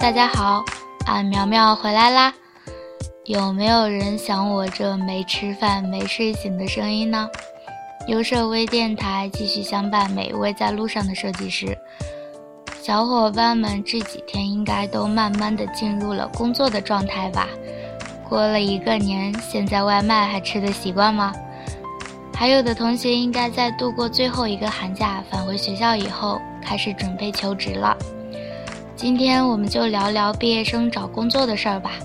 大家好，俺苗苗回来啦！有没有人想我这没吃饭、没睡醒的声音呢？优设微电台继续相伴每一位在路上的设计师。小伙伴们这几天应该都慢慢的进入了工作的状态吧？过了一个年，现在外卖还吃得习惯吗？还有的同学应该在度过最后一个寒假返回学校以后，开始准备求职了。今天我们就聊聊毕业生找工作的事儿吧。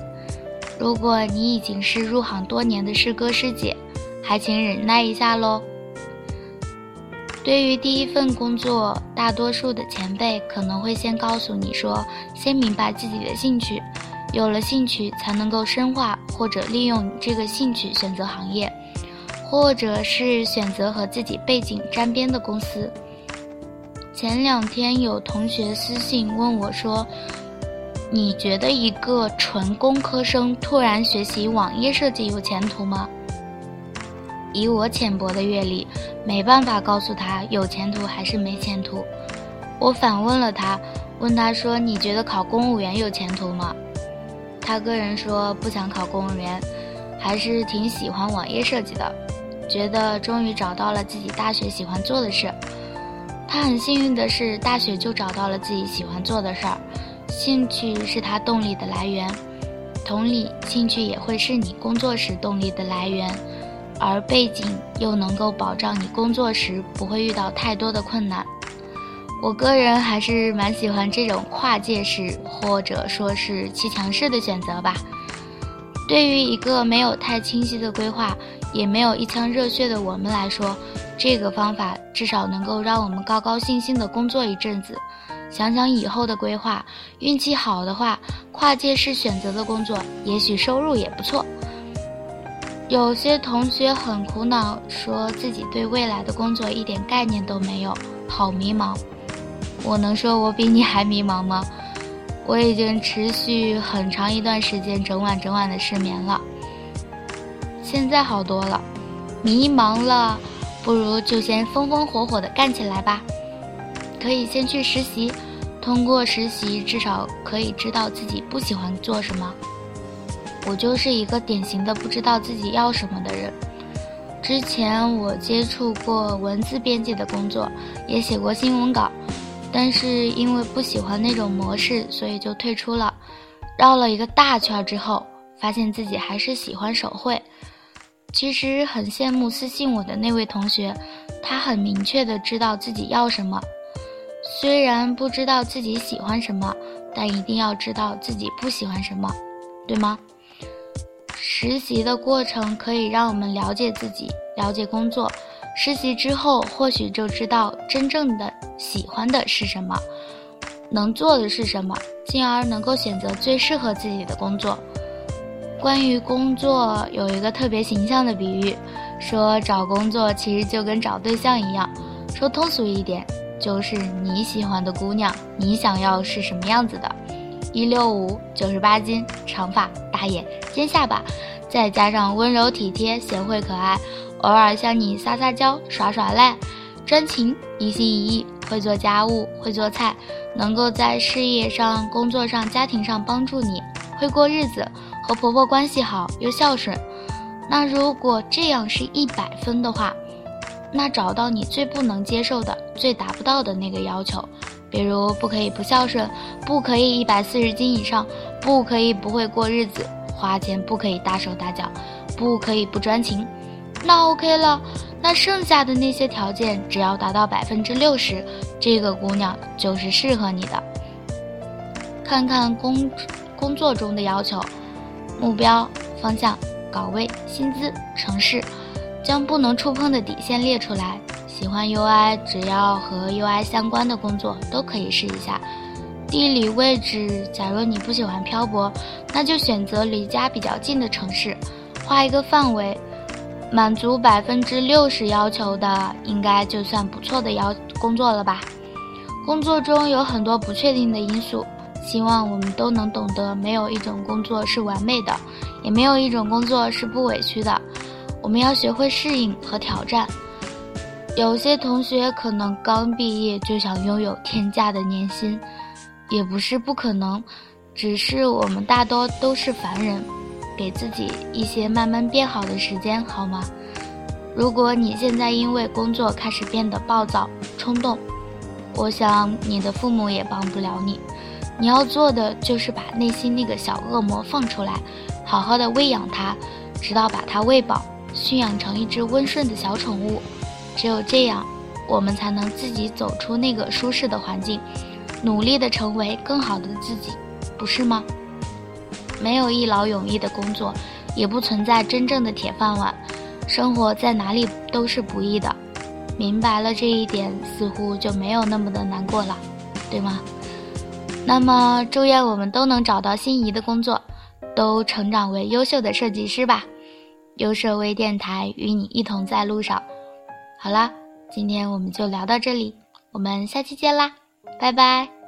如果你已经是入行多年的师哥师姐，还请忍耐一下喽。对于第一份工作，大多数的前辈可能会先告诉你说，先明白自己的兴趣，有了兴趣才能够深化或者利用这个兴趣选择行业，或者是选择和自己背景沾边的公司。前两天有同学私信问我说：“你觉得一个纯工科生突然学习网页设计有前途吗？”以我浅薄的阅历，没办法告诉他有前途还是没前途。我反问了他，问他说：“你觉得考公务员有前途吗？”他个人说不想考公务员，还是挺喜欢网页设计的，觉得终于找到了自己大学喜欢做的事。他很幸运的是，大学就找到了自己喜欢做的事儿，兴趣是他动力的来源。同理，兴趣也会是你工作时动力的来源。而背景又能够保障你工作时不会遇到太多的困难。我个人还是蛮喜欢这种跨界式或者说是骑墙式的选择吧。对于一个没有太清晰的规划，也没有一腔热血的我们来说，这个方法至少能够让我们高高兴兴的工作一阵子。想想以后的规划，运气好的话，跨界式选择的工作，也许收入也不错。有些同学很苦恼，说自己对未来的工作一点概念都没有，好迷茫。我能说我比你还迷茫吗？我已经持续很长一段时间整晚整晚的失眠了。现在好多了，迷茫了，不如就先风风火火的干起来吧。可以先去实习，通过实习至少可以知道自己不喜欢做什么。我就是一个典型的不知道自己要什么的人。之前我接触过文字编辑的工作，也写过新闻稿，但是因为不喜欢那种模式，所以就退出了。绕了一个大圈之后，发现自己还是喜欢手绘。其实很羡慕私信我的那位同学，他很明确的知道自己要什么。虽然不知道自己喜欢什么，但一定要知道自己不喜欢什么，对吗？实习的过程可以让我们了解自己，了解工作。实习之后，或许就知道真正的喜欢的是什么，能做的是什么，进而能够选择最适合自己的工作。关于工作，有一个特别形象的比喻，说找工作其实就跟找对象一样。说通俗一点，就是你喜欢的姑娘，你想要是什么样子的。一六五九十八斤，长发大眼尖下巴，再加上温柔体贴、贤惠可爱，偶尔向你撒撒娇、耍耍赖，专情、一心一意，会做家务、会做菜，能够在事业上、工作上、家庭上帮助你，会过日子，和婆婆关系好又孝顺。那如果这样是一百分的话，那找到你最不能接受的、最达不到的那个要求。比如不可以不孝顺，不可以一百四十斤以上，不可以不会过日子，花钱不可以大手大脚，不可以不专情，那 OK 了。那剩下的那些条件，只要达到百分之六十，这个姑娘就是适合你的。看看工工作中的要求、目标、方向、岗位、薪资、城市，将不能触碰的底线列出来。喜欢 UI，只要和 UI 相关的工作都可以试一下。地理位置，假如你不喜欢漂泊，那就选择离家比较近的城市。画一个范围，满足百分之六十要求的，应该就算不错的要工作了吧。工作中有很多不确定的因素，希望我们都能懂得，没有一种工作是完美的，也没有一种工作是不委屈的。我们要学会适应和挑战。有些同学可能刚毕业就想拥有天价的年薪，也不是不可能，只是我们大多都是凡人，给自己一些慢慢变好的时间，好吗？如果你现在因为工作开始变得暴躁、冲动，我想你的父母也帮不了你。你要做的就是把内心那个小恶魔放出来，好好的喂养它，直到把它喂饱，驯养成一只温顺的小宠物。只有这样，我们才能自己走出那个舒适的环境，努力的成为更好的自己，不是吗？没有一劳永逸的工作，也不存在真正的铁饭碗。生活在哪里都是不易的，明白了这一点，似乎就没有那么的难过了，对吗？那么，祝愿我们都能找到心仪的工作，都成长为优秀的设计师吧。优设微电台与你一同在路上。好啦，今天我们就聊到这里，我们下期见啦，拜拜。